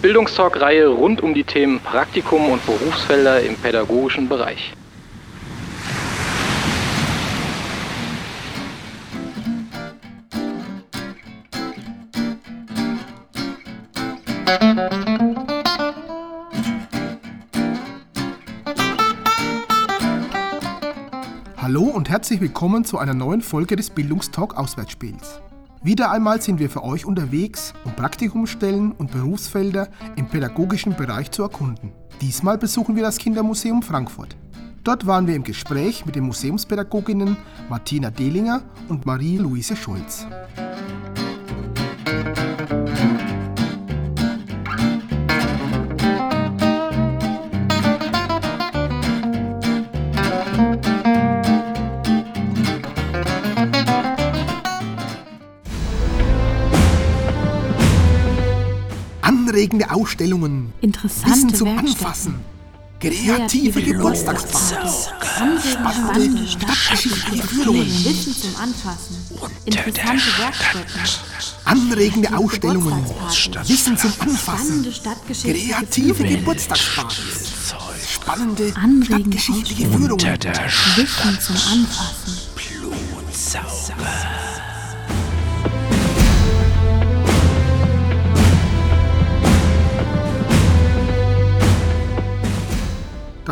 Bildungstalk-Reihe rund um die Themen Praktikum und Berufsfelder im pädagogischen Bereich. Hallo und herzlich willkommen zu einer neuen Folge des Bildungstalk Auswärtsspiels. Wieder einmal sind wir für euch unterwegs, um Praktikumsstellen und Berufsfelder im pädagogischen Bereich zu erkunden. Diesmal besuchen wir das Kindermuseum Frankfurt. Dort waren wir im Gespräch mit den Museumspädagoginnen Martina Dehlinger und Marie-Louise Schulz. Anregende Ausstellungen, Interessante Wissen zum Werkstätten. Anfassen, kreative Geburtstagspartys, spannende stadtgeschichtliche Führungen, Wissen zum Anfassen. Interessante Werkstätten. anregende Ausstellungen. Wissen zum Anfassen, kreative. Geburtstagspartys, spannende Anregende stadtgeschichtliche. Führungen. Wissen zum Anfassen.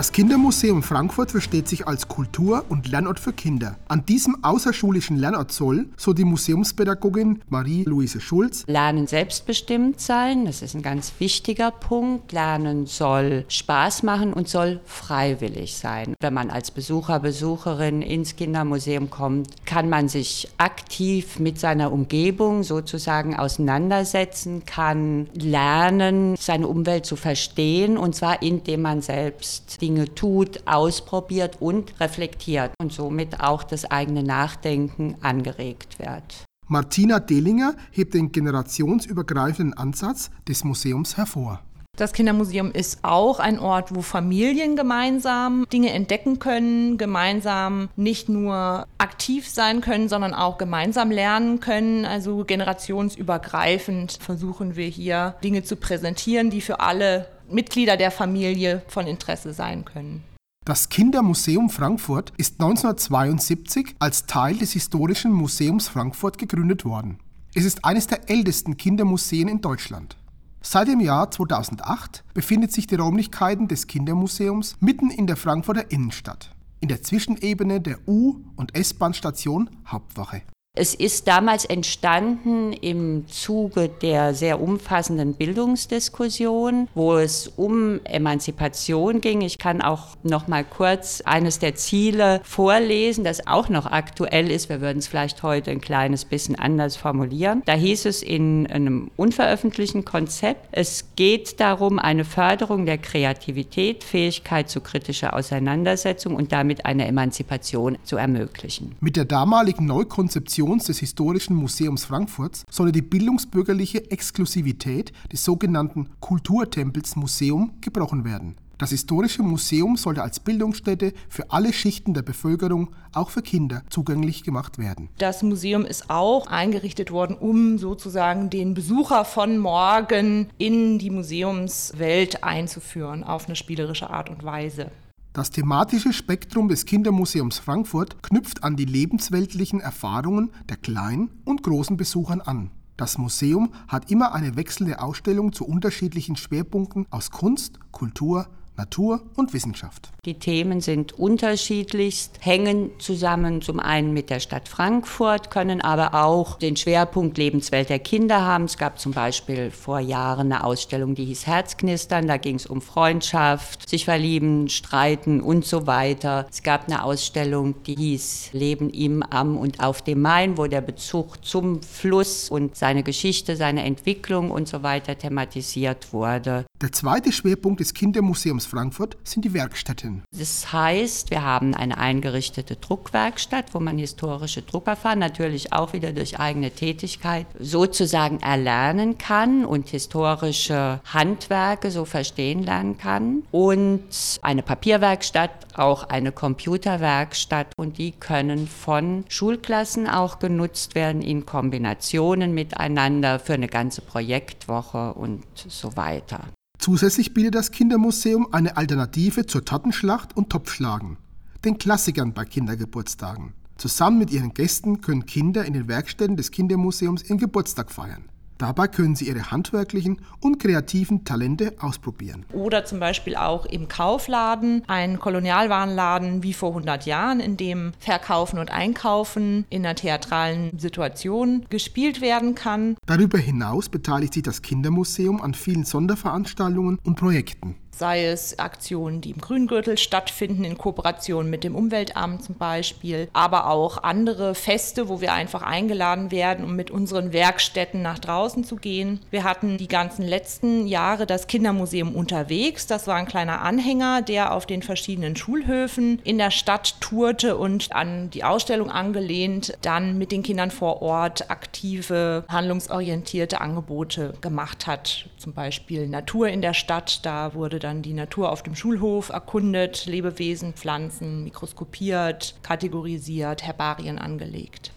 Das Kindermuseum Frankfurt versteht sich als Kultur- und Lernort für Kinder. An diesem außerschulischen Lernort soll, so die Museumspädagogin Marie-Louise Schulz, Lernen selbstbestimmt sein, das ist ein ganz wichtiger Punkt. Lernen soll Spaß machen und soll freiwillig sein. Wenn man als Besucher, Besucherin ins Kindermuseum kommt, kann man sich aktiv mit seiner Umgebung sozusagen auseinandersetzen, kann lernen, seine Umwelt zu verstehen und zwar indem man selbst Dinge tut, ausprobiert und reflektiert und somit auch das eigene Nachdenken angeregt wird. Martina Dehlinger hebt den generationsübergreifenden Ansatz des Museums hervor. Das Kindermuseum ist auch ein Ort, wo Familien gemeinsam Dinge entdecken können, gemeinsam nicht nur aktiv sein können, sondern auch gemeinsam lernen können. Also generationsübergreifend versuchen wir hier Dinge zu präsentieren, die für alle Mitglieder der Familie von Interesse sein können. Das Kindermuseum Frankfurt ist 1972 als Teil des Historischen Museums Frankfurt gegründet worden. Es ist eines der ältesten Kindermuseen in Deutschland. Seit dem Jahr 2008 befindet sich die Räumlichkeiten des Kindermuseums mitten in der Frankfurter Innenstadt, in der Zwischenebene der U- und S-Bahn-Station Hauptwache. Es ist damals entstanden im Zuge der sehr umfassenden Bildungsdiskussion, wo es um Emanzipation ging. Ich kann auch noch mal kurz eines der Ziele vorlesen, das auch noch aktuell ist. Wir würden es vielleicht heute ein kleines bisschen anders formulieren. Da hieß es in einem unveröffentlichten Konzept, es geht darum, eine Förderung der Kreativität, Fähigkeit zu kritischer Auseinandersetzung und damit eine Emanzipation zu ermöglichen. Mit der damaligen Neukonzeption des Historischen Museums Frankfurts solle die bildungsbürgerliche Exklusivität des sogenannten Kulturtempels Museum gebrochen werden. Das Historische Museum sollte als Bildungsstätte für alle Schichten der Bevölkerung, auch für Kinder, zugänglich gemacht werden. Das Museum ist auch eingerichtet worden, um sozusagen den Besucher von morgen in die Museumswelt einzuführen, auf eine spielerische Art und Weise. Das thematische Spektrum des Kindermuseums Frankfurt knüpft an die lebensweltlichen Erfahrungen der kleinen und großen Besuchern an. Das Museum hat immer eine wechselnde Ausstellung zu unterschiedlichen Schwerpunkten aus Kunst, Kultur, Natur und Wissenschaft. Die Themen sind unterschiedlichst, hängen zusammen zum einen mit der Stadt Frankfurt, können aber auch den Schwerpunkt Lebenswelt der Kinder haben. Es gab zum Beispiel vor Jahren eine Ausstellung, die hieß Herzknistern, da ging es um Freundschaft, sich verlieben, streiten und so weiter. Es gab eine Ausstellung, die hieß Leben im, am und auf dem Main, wo der Bezug zum Fluss und seine Geschichte, seine Entwicklung und so weiter thematisiert wurde. Der zweite Schwerpunkt des Kindermuseums Frankfurt sind die Werkstätten. Das heißt, wir haben eine eingerichtete Druckwerkstatt, wo man historische Druckerfahren natürlich auch wieder durch eigene Tätigkeit sozusagen erlernen kann und historische Handwerke so verstehen lernen kann. Und eine Papierwerkstatt, auch eine Computerwerkstatt und die können von Schulklassen auch genutzt werden in Kombinationen miteinander für eine ganze Projektwoche und so weiter. Zusätzlich bietet das Kindermuseum eine Alternative zur Tortenschlacht und Topfschlagen, den Klassikern bei Kindergeburtstagen. Zusammen mit ihren Gästen können Kinder in den Werkstätten des Kindermuseums ihren Geburtstag feiern. Dabei können Sie Ihre handwerklichen und kreativen Talente ausprobieren. Oder zum Beispiel auch im Kaufladen, ein Kolonialwarenladen wie vor 100 Jahren, in dem Verkaufen und Einkaufen in einer theatralen Situation gespielt werden kann. Darüber hinaus beteiligt sich das Kindermuseum an vielen Sonderveranstaltungen und Projekten sei es Aktionen, die im Grüngürtel stattfinden, in Kooperation mit dem Umweltamt zum Beispiel, aber auch andere Feste, wo wir einfach eingeladen werden, um mit unseren Werkstätten nach draußen zu gehen. Wir hatten die ganzen letzten Jahre das Kindermuseum unterwegs. Das war ein kleiner Anhänger, der auf den verschiedenen Schulhöfen in der Stadt tourte und an die Ausstellung angelehnt dann mit den Kindern vor Ort aktive, handlungsorientierte Angebote gemacht hat. Zum Beispiel Natur in der Stadt, da wurde dann die Natur auf dem Schulhof erkundet, Lebewesen, Pflanzen mikroskopiert, kategorisiert, Herbarien angelegt.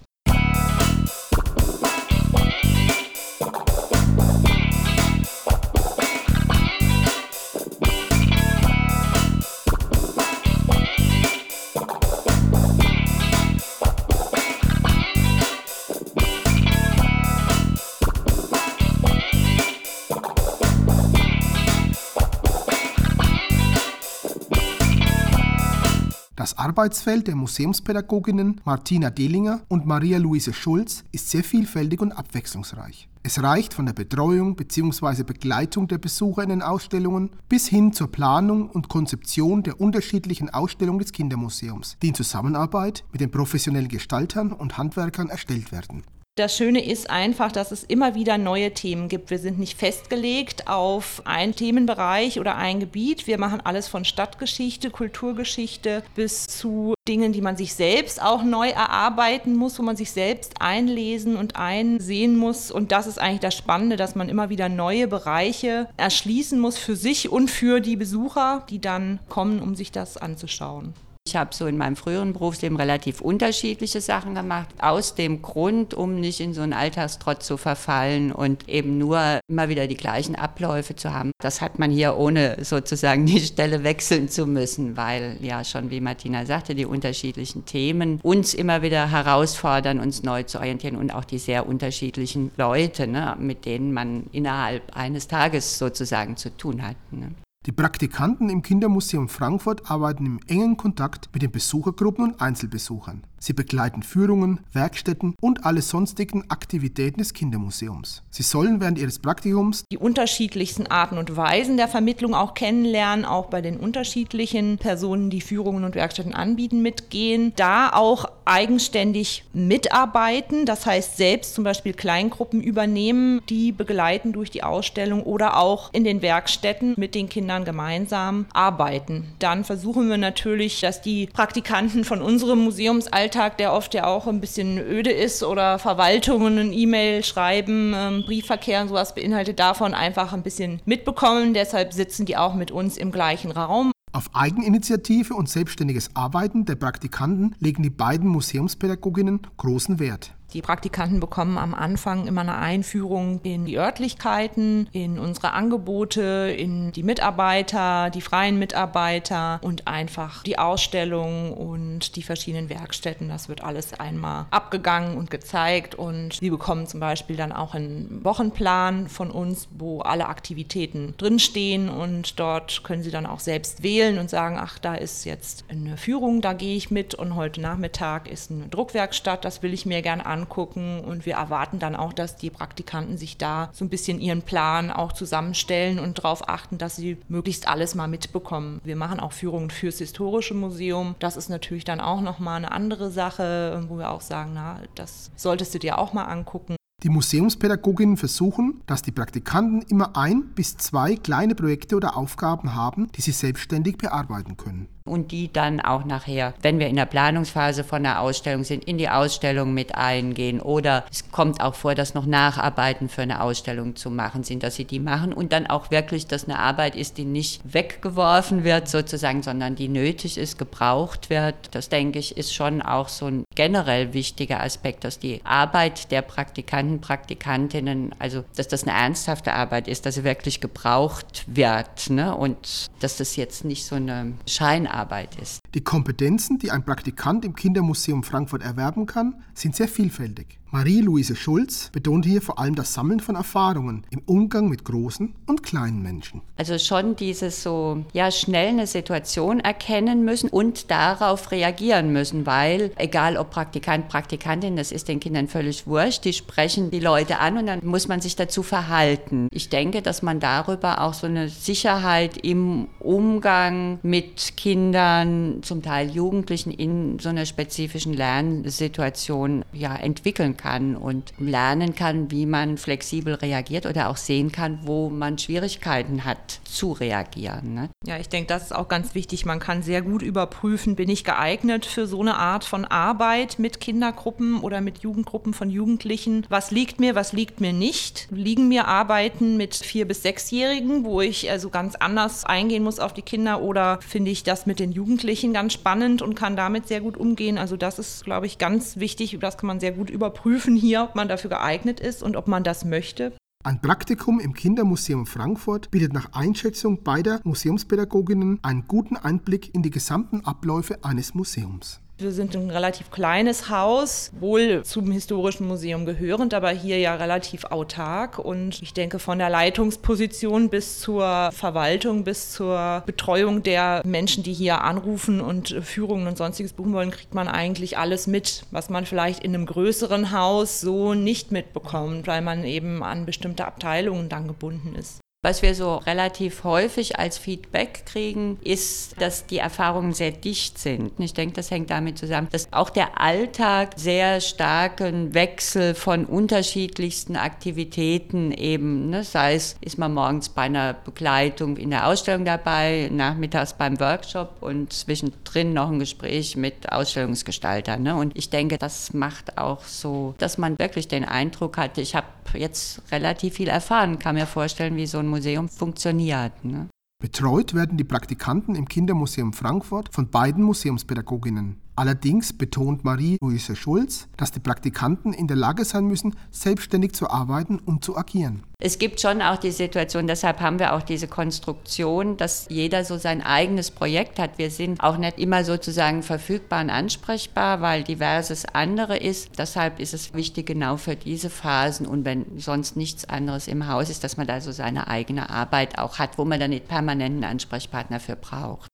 Arbeitsfeld der Museumspädagoginnen Martina Dehlinger und Maria-Luise Schulz ist sehr vielfältig und abwechslungsreich. Es reicht von der Betreuung bzw. Begleitung der Besucher in den Ausstellungen bis hin zur Planung und Konzeption der unterschiedlichen Ausstellungen des Kindermuseums, die in Zusammenarbeit mit den professionellen Gestaltern und Handwerkern erstellt werden. Das Schöne ist einfach, dass es immer wieder neue Themen gibt. Wir sind nicht festgelegt auf einen Themenbereich oder ein Gebiet. Wir machen alles von Stadtgeschichte, Kulturgeschichte bis zu Dingen, die man sich selbst auch neu erarbeiten muss, wo man sich selbst einlesen und einsehen muss. Und das ist eigentlich das Spannende, dass man immer wieder neue Bereiche erschließen muss für sich und für die Besucher, die dann kommen, um sich das anzuschauen. Ich habe so in meinem früheren Berufsleben relativ unterschiedliche Sachen gemacht, aus dem Grund, um nicht in so einen Alltagstrott zu verfallen und eben nur immer wieder die gleichen Abläufe zu haben. Das hat man hier ohne sozusagen die Stelle wechseln zu müssen, weil ja schon, wie Martina sagte, die unterschiedlichen Themen uns immer wieder herausfordern, uns neu zu orientieren und auch die sehr unterschiedlichen Leute, ne, mit denen man innerhalb eines Tages sozusagen zu tun hat. Ne. Die Praktikanten im Kindermuseum Frankfurt arbeiten im engen Kontakt mit den Besuchergruppen und Einzelbesuchern. Sie begleiten Führungen, Werkstätten und alle sonstigen Aktivitäten des Kindermuseums. Sie sollen während ihres Praktikums die unterschiedlichsten Arten und Weisen der Vermittlung auch kennenlernen, auch bei den unterschiedlichen Personen, die Führungen und Werkstätten anbieten, mitgehen, da auch eigenständig mitarbeiten, das heißt selbst zum Beispiel Kleingruppen übernehmen, die begleiten durch die Ausstellung oder auch in den Werkstätten mit den Kindern gemeinsam arbeiten. Dann versuchen wir natürlich, dass die Praktikanten von unserem Museumsalltag Alltag, der oft ja auch ein bisschen öde ist oder Verwaltungen, E-Mail schreiben, ähm, Briefverkehr und sowas beinhaltet davon einfach ein bisschen mitbekommen. Deshalb sitzen die auch mit uns im gleichen Raum. Auf Eigeninitiative und selbstständiges Arbeiten der Praktikanten legen die beiden Museumspädagoginnen großen Wert. Die Praktikanten bekommen am Anfang immer eine Einführung in die Örtlichkeiten, in unsere Angebote, in die Mitarbeiter, die freien Mitarbeiter und einfach die Ausstellung und die verschiedenen Werkstätten. Das wird alles einmal abgegangen und gezeigt. Und sie bekommen zum Beispiel dann auch einen Wochenplan von uns, wo alle Aktivitäten drinstehen. Und dort können sie dann auch selbst wählen und sagen, ach, da ist jetzt eine Führung, da gehe ich mit. Und heute Nachmittag ist eine Druckwerkstatt, das will ich mir gerne anschauen angucken und wir erwarten dann auch, dass die Praktikanten sich da so ein bisschen ihren Plan auch zusammenstellen und darauf achten, dass sie möglichst alles mal mitbekommen. Wir machen auch Führungen fürs Historische Museum. Das ist natürlich dann auch nochmal eine andere Sache, wo wir auch sagen, na, das solltest du dir auch mal angucken. Die Museumspädagoginnen versuchen, dass die Praktikanten immer ein bis zwei kleine Projekte oder Aufgaben haben, die sie selbstständig bearbeiten können und die dann auch nachher, wenn wir in der Planungsphase von der Ausstellung sind, in die Ausstellung mit eingehen. Oder es kommt auch vor, dass noch Nacharbeiten für eine Ausstellung zu machen sind, dass sie die machen und dann auch wirklich, dass eine Arbeit ist, die nicht weggeworfen wird sozusagen, sondern die nötig ist, gebraucht wird. Das denke ich ist schon auch so ein generell wichtiger Aspekt, dass die Arbeit der Praktikanten, Praktikantinnen, also dass das eine ernsthafte Arbeit ist, dass sie wirklich gebraucht wird ne? und dass das jetzt nicht so eine Scheinarbeit Arbeit ist. Die Kompetenzen, die ein Praktikant im Kindermuseum Frankfurt erwerben kann, sind sehr vielfältig. Marie-Louise Schulz betont hier vor allem das Sammeln von Erfahrungen im Umgang mit großen und kleinen Menschen. Also schon dieses so, ja, schnell eine Situation erkennen müssen und darauf reagieren müssen, weil egal ob Praktikant, Praktikantin, das ist den Kindern völlig wurscht, die sprechen die Leute an und dann muss man sich dazu verhalten. Ich denke, dass man darüber auch so eine Sicherheit im Umgang mit Kindern, zum Teil Jugendlichen in so einer spezifischen Lernsituation ja entwickeln kann und lernen kann, wie man flexibel reagiert oder auch sehen kann, wo man Schwierigkeiten hat zu reagieren. Ne? Ja, ich denke, das ist auch ganz wichtig. Man kann sehr gut überprüfen, bin ich geeignet für so eine Art von Arbeit mit Kindergruppen oder mit Jugendgruppen von Jugendlichen. Was liegt mir, was liegt mir nicht? Liegen mir Arbeiten mit vier bis sechsjährigen, wo ich also ganz anders eingehen muss auf die Kinder oder finde ich das mit den Jugendlichen ganz spannend und kann damit sehr gut umgehen? Also das ist, glaube ich, ganz wichtig. Das kann man sehr gut überprüfen prüfen hier, ob man dafür geeignet ist und ob man das möchte. Ein Praktikum im Kindermuseum Frankfurt bietet nach Einschätzung beider Museumspädagoginnen einen guten Einblick in die gesamten Abläufe eines Museums. Wir sind ein relativ kleines Haus, wohl zum Historischen Museum gehörend, aber hier ja relativ autark. Und ich denke, von der Leitungsposition bis zur Verwaltung, bis zur Betreuung der Menschen, die hier anrufen und Führungen und sonstiges buchen wollen, kriegt man eigentlich alles mit, was man vielleicht in einem größeren Haus so nicht mitbekommt, weil man eben an bestimmte Abteilungen dann gebunden ist. Was wir so relativ häufig als Feedback kriegen, ist, dass die Erfahrungen sehr dicht sind. Ich denke, das hängt damit zusammen, dass auch der Alltag sehr starken Wechsel von unterschiedlichsten Aktivitäten eben, ne, sei es, ist man morgens bei einer Begleitung in der Ausstellung dabei, nachmittags beim Workshop und zwischendrin noch ein Gespräch mit Ausstellungsgestaltern. Ne? Und ich denke, das macht auch so, dass man wirklich den Eindruck hat, ich habe jetzt relativ viel erfahren, kann mir vorstellen, wie so ein Museum funktioniert. Ne? Betreut werden die Praktikanten im Kindermuseum Frankfurt von beiden Museumspädagoginnen. Allerdings betont Marie-Louise Schulz, dass die Praktikanten in der Lage sein müssen, selbstständig zu arbeiten und zu agieren. Es gibt schon auch die Situation, deshalb haben wir auch diese Konstruktion, dass jeder so sein eigenes Projekt hat. Wir sind auch nicht immer sozusagen verfügbar und ansprechbar, weil diverses andere ist. Deshalb ist es wichtig, genau für diese Phasen und wenn sonst nichts anderes im Haus ist, dass man da so seine eigene Arbeit auch hat, wo man dann nicht permanenten Ansprechpartner für braucht.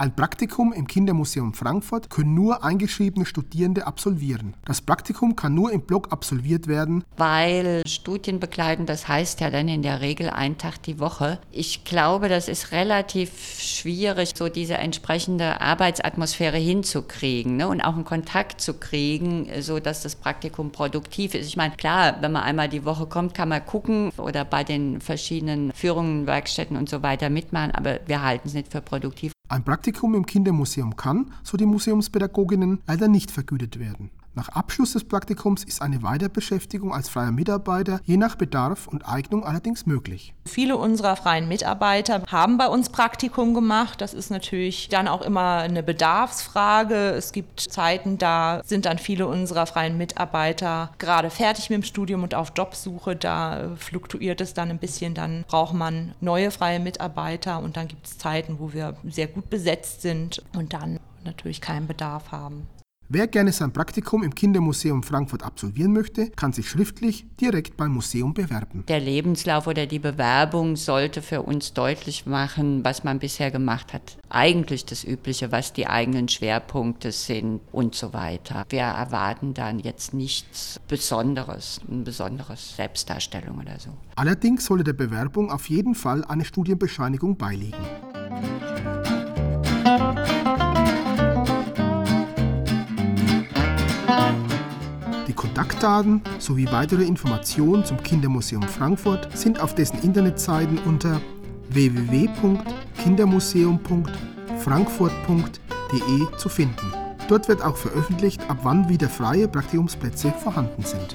Ein Praktikum im Kindermuseum Frankfurt können nur eingeschriebene Studierende absolvieren. Das Praktikum kann nur im Block absolviert werden. Weil Studienbegleiten, das heißt ja dann in der Regel ein Tag die Woche. Ich glaube, das ist relativ schwierig, so diese entsprechende Arbeitsatmosphäre hinzukriegen ne? und auch einen Kontakt zu kriegen, so dass das Praktikum produktiv ist. Ich meine, klar, wenn man einmal die Woche kommt, kann man gucken oder bei den verschiedenen Führungen, Werkstätten und so weiter mitmachen, aber wir halten es nicht für produktiv. Ein Praktikum im Kindermuseum kann, so die Museumspädagoginnen, leider nicht vergütet werden. Nach Abschluss des Praktikums ist eine Weiterbeschäftigung als freier Mitarbeiter je nach Bedarf und Eignung allerdings möglich. Viele unserer freien Mitarbeiter haben bei uns Praktikum gemacht. Das ist natürlich dann auch immer eine Bedarfsfrage. Es gibt Zeiten, da sind dann viele unserer freien Mitarbeiter gerade fertig mit dem Studium und auf Jobsuche. Da fluktuiert es dann ein bisschen. Dann braucht man neue freie Mitarbeiter und dann gibt es Zeiten, wo wir sehr gut besetzt sind und dann natürlich keinen Bedarf haben. Wer gerne sein Praktikum im Kindermuseum Frankfurt absolvieren möchte, kann sich schriftlich direkt beim Museum bewerben. Der Lebenslauf oder die Bewerbung sollte für uns deutlich machen, was man bisher gemacht hat. Eigentlich das Übliche, was die eigenen Schwerpunkte sind und so weiter. Wir erwarten dann jetzt nichts Besonderes, ein besonderes Selbstdarstellung oder so. Allerdings sollte der Bewerbung auf jeden Fall eine Studienbescheinigung beiliegen. Kontaktdaten sowie weitere Informationen zum Kindermuseum Frankfurt sind auf dessen Internetseiten unter www.kindermuseum.frankfurt.de zu finden. Dort wird auch veröffentlicht, ab wann wieder freie Praktikumsplätze vorhanden sind.